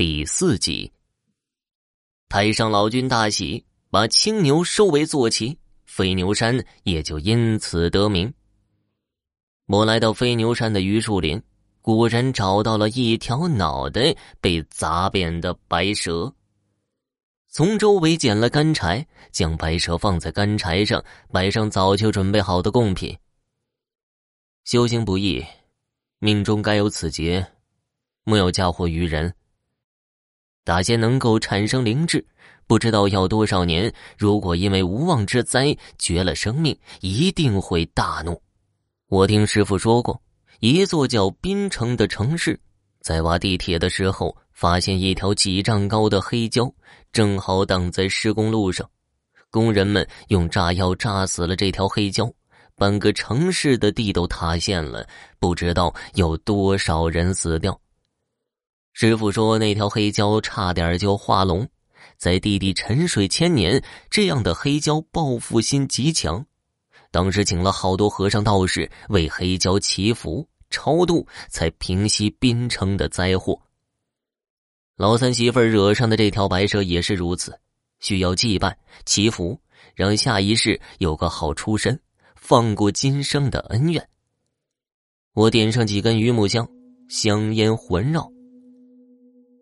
第四集。太上老君大喜，把青牛收为坐骑，飞牛山也就因此得名。我来到飞牛山的榆树林，果然找到了一条脑袋被砸扁的白蛇。从周围捡了干柴，将白蛇放在干柴上，摆上早就准备好的贡品。修行不易，命中该有此劫，莫要嫁祸于人。大仙能够产生灵智，不知道要多少年。如果因为无妄之灾绝了生命，一定会大怒。我听师傅说过，一座叫滨城的城市，在挖地铁的时候。发现一条几丈高的黑胶，正好挡在施工路上。工人们用炸药炸死了这条黑胶，半个城市的地都塌陷了，不知道有多少人死掉。师傅说，那条黑蛟差点就化龙，在地底沉睡千年，这样的黑蛟报复心极强。当时请了好多和尚道士为黑蛟祈福超度，才平息滨城的灾祸。老三媳妇惹上的这条白蛇也是如此，需要祭拜祈福，让下一世有个好出身，放过今生的恩怨。我点上几根榆木香，香烟环绕。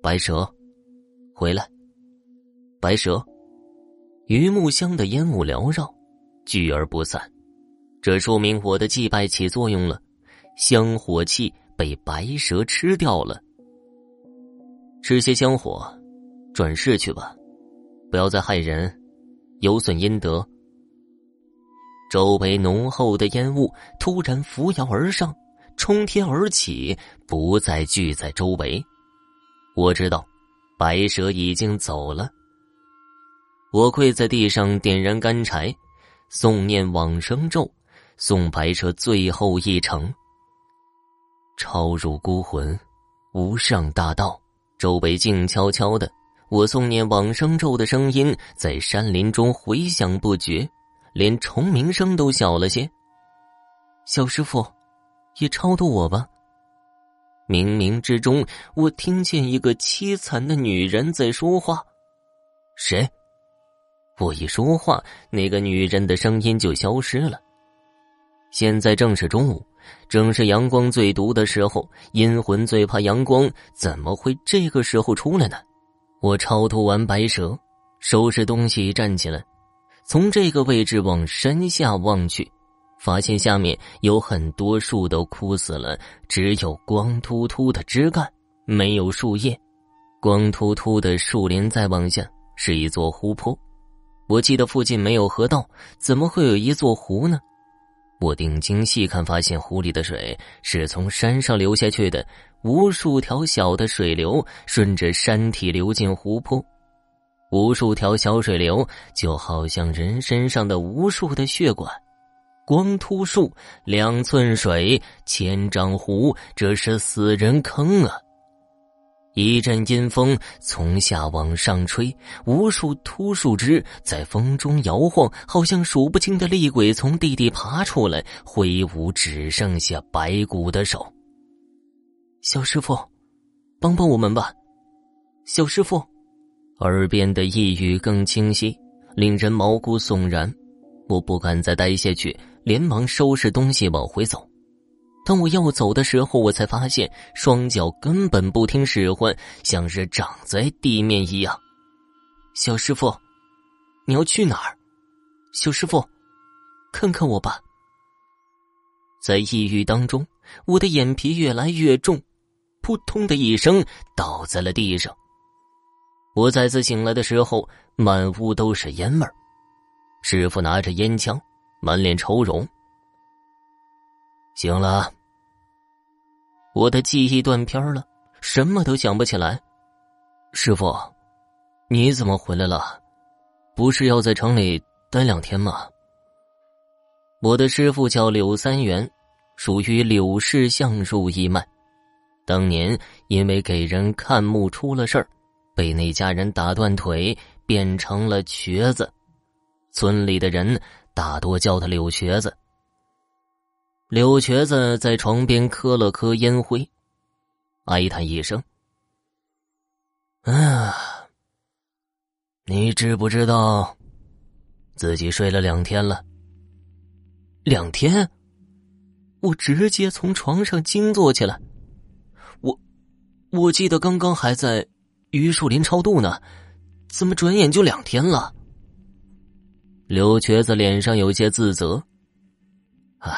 白蛇，回来！白蛇，榆木香的烟雾缭绕，聚而不散，这说明我的祭拜起作用了，香火气被白蛇吃掉了。吃些香火，转世去吧，不要再害人，有损阴德。周围浓厚的烟雾突然扶摇而上，冲天而起，不再聚在周围。我知道，白蛇已经走了。我跪在地上，点燃干柴，诵念往生咒，送白蛇最后一程。超入孤魂，无上大道。周围静悄悄的，我诵念往生咒的声音在山林中回响不绝，连虫鸣声都小了些。小师傅，也超度我吧。冥冥之中，我听见一个凄惨的女人在说话。谁？我一说话，那个女人的声音就消失了。现在正是中午。正是阳光最毒的时候，阴魂最怕阳光，怎么会这个时候出来呢？我超脱完白蛇，收拾东西站起来，从这个位置往山下望去，发现下面有很多树都枯死了，只有光秃秃的枝干，没有树叶。光秃秃的树林再往下是一座湖泊，我记得附近没有河道，怎么会有一座湖呢？我定睛细看，发现湖里的水是从山上流下去的，无数条小的水流顺着山体流进湖泊，无数条小水流就好像人身上的无数的血管。光秃树，两寸水，千丈湖，这是死人坑啊！一阵阴风从下往上吹，无数秃树枝在风中摇晃，好像数不清的厉鬼从地底爬出来，挥舞只剩下白骨的手。小师傅，帮帮我们吧！小师傅，耳边的呓语更清晰，令人毛骨悚然。我不敢再待下去，连忙收拾东西往回走。当我要走的时候，我才发现双脚根本不听使唤，像是长在地面一样。小师傅，你要去哪儿？小师傅，看看我吧。在抑郁当中，我的眼皮越来越重，扑通的一声倒在了地上。我再次醒来的时候，满屋都是烟味儿。师傅拿着烟枪，满脸愁容。醒了。我的记忆断片了，什么都想不起来。师傅，你怎么回来了？不是要在城里待两天吗？我的师傅叫柳三元，属于柳氏橡树一脉。当年因为给人看墓出了事儿，被那家人打断腿，变成了瘸子。村里的人大多叫他柳瘸子。柳瘸子在床边磕了磕烟灰，哀叹一声：“啊，你知不知道自己睡了两天了？两天？我直接从床上惊坐起来。我，我记得刚刚还在榆树林超度呢，怎么转眼就两天了？刘瘸子脸上有些自责。唉，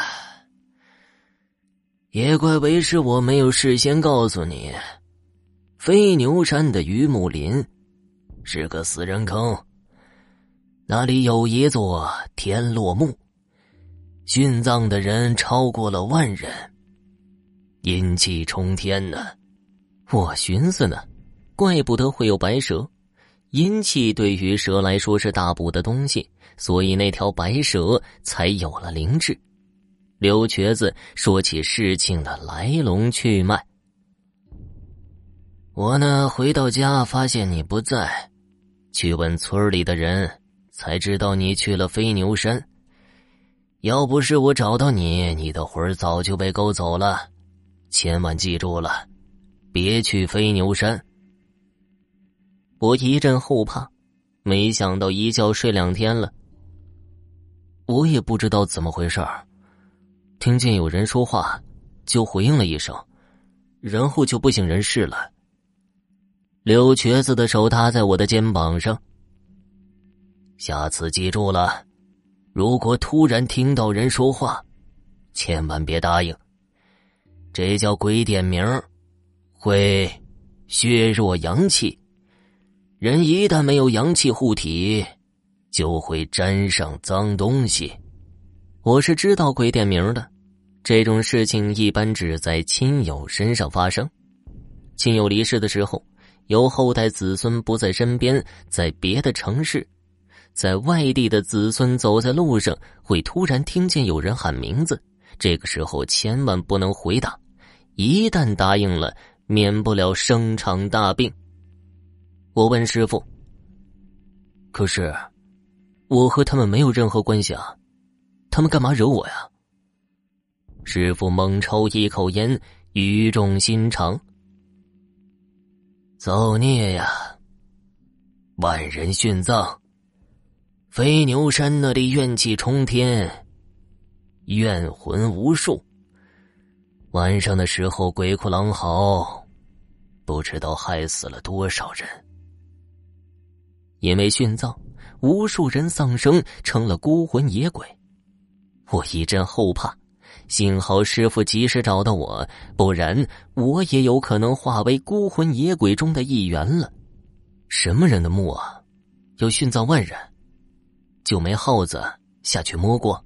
也怪为师我没有事先告诉你，飞牛山的榆木林是个死人坑，那里有一座天落墓。殉葬的人超过了万人，阴气冲天呢。我寻思呢，怪不得会有白蛇，阴气对于蛇来说是大补的东西，所以那条白蛇才有了灵智。刘瘸子说起事情的来龙去脉。我呢，回到家发现你不在，去问村里的人，才知道你去了飞牛山。要不是我找到你，你的魂早就被勾走了。千万记住了，别去飞牛山。我一阵后怕，没想到一觉睡两天了。我也不知道怎么回事儿，听见有人说话，就回应了一声，然后就不省人事了。刘瘸子的手搭在我的肩膀上，下次记住了。如果突然听到人说话，千万别答应。这叫鬼点名，会削弱阳气。人一旦没有阳气护体，就会沾上脏东西。我是知道鬼点名的，这种事情一般只在亲友身上发生。亲友离世的时候，有后代子孙不在身边，在别的城市。在外地的子孙走在路上，会突然听见有人喊名字，这个时候千万不能回答，一旦答应了，免不了生场大病。我问师傅：“可是，我和他们没有任何关系啊，他们干嘛惹我呀？”师傅猛抽一口烟，语重心长：“造孽呀，万人殉葬。”飞牛山那里怨气冲天，怨魂无数。晚上的时候鬼哭狼嚎，不知道害死了多少人。因为殉葬，无数人丧生，成了孤魂野鬼。我一阵后怕，幸好师傅及时找到我，不然我也有可能化为孤魂野鬼中的一员了。什么人的墓啊，要殉葬万人？就没耗子下去摸过。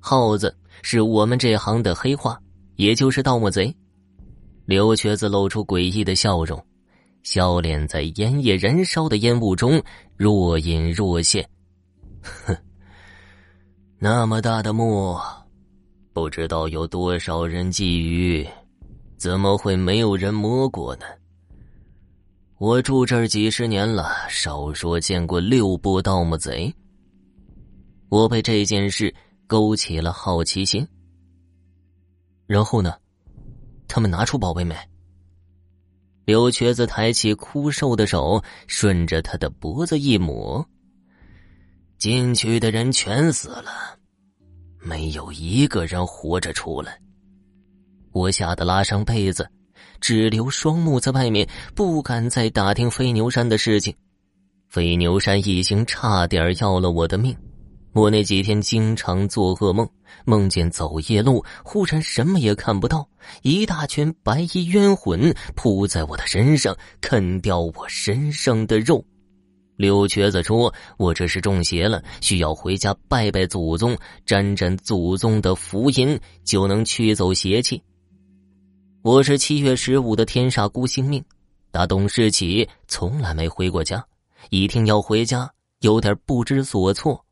耗子是我们这行的黑话，也就是盗墓贼。刘瘸子露出诡异的笑容，笑脸在烟叶燃烧的烟雾中若隐若现。哼，那么大的墓，不知道有多少人觊觎，怎么会没有人摸过呢？我住这儿几十年了，少说见过六波盗墓贼。我被这件事勾起了好奇心。然后呢？他们拿出宝贝没？刘瘸子抬起枯瘦的手，顺着他的脖子一抹。进去的人全死了，没有一个人活着出来。我吓得拉上被子。只留双目在外面，不敢再打听飞牛山的事情。飞牛山一行差点要了我的命。我那几天经常做噩梦，梦见走夜路，忽然什么也看不到，一大群白衣冤魂扑在我的身上，啃掉我身上的肉。刘瘸子说：“我这是中邪了，需要回家拜拜祖宗，沾沾祖宗的福音，就能驱走邪气。”我是七月十五的天煞孤星命，打懂事起从来没回过家，一听要回家，有点不知所措。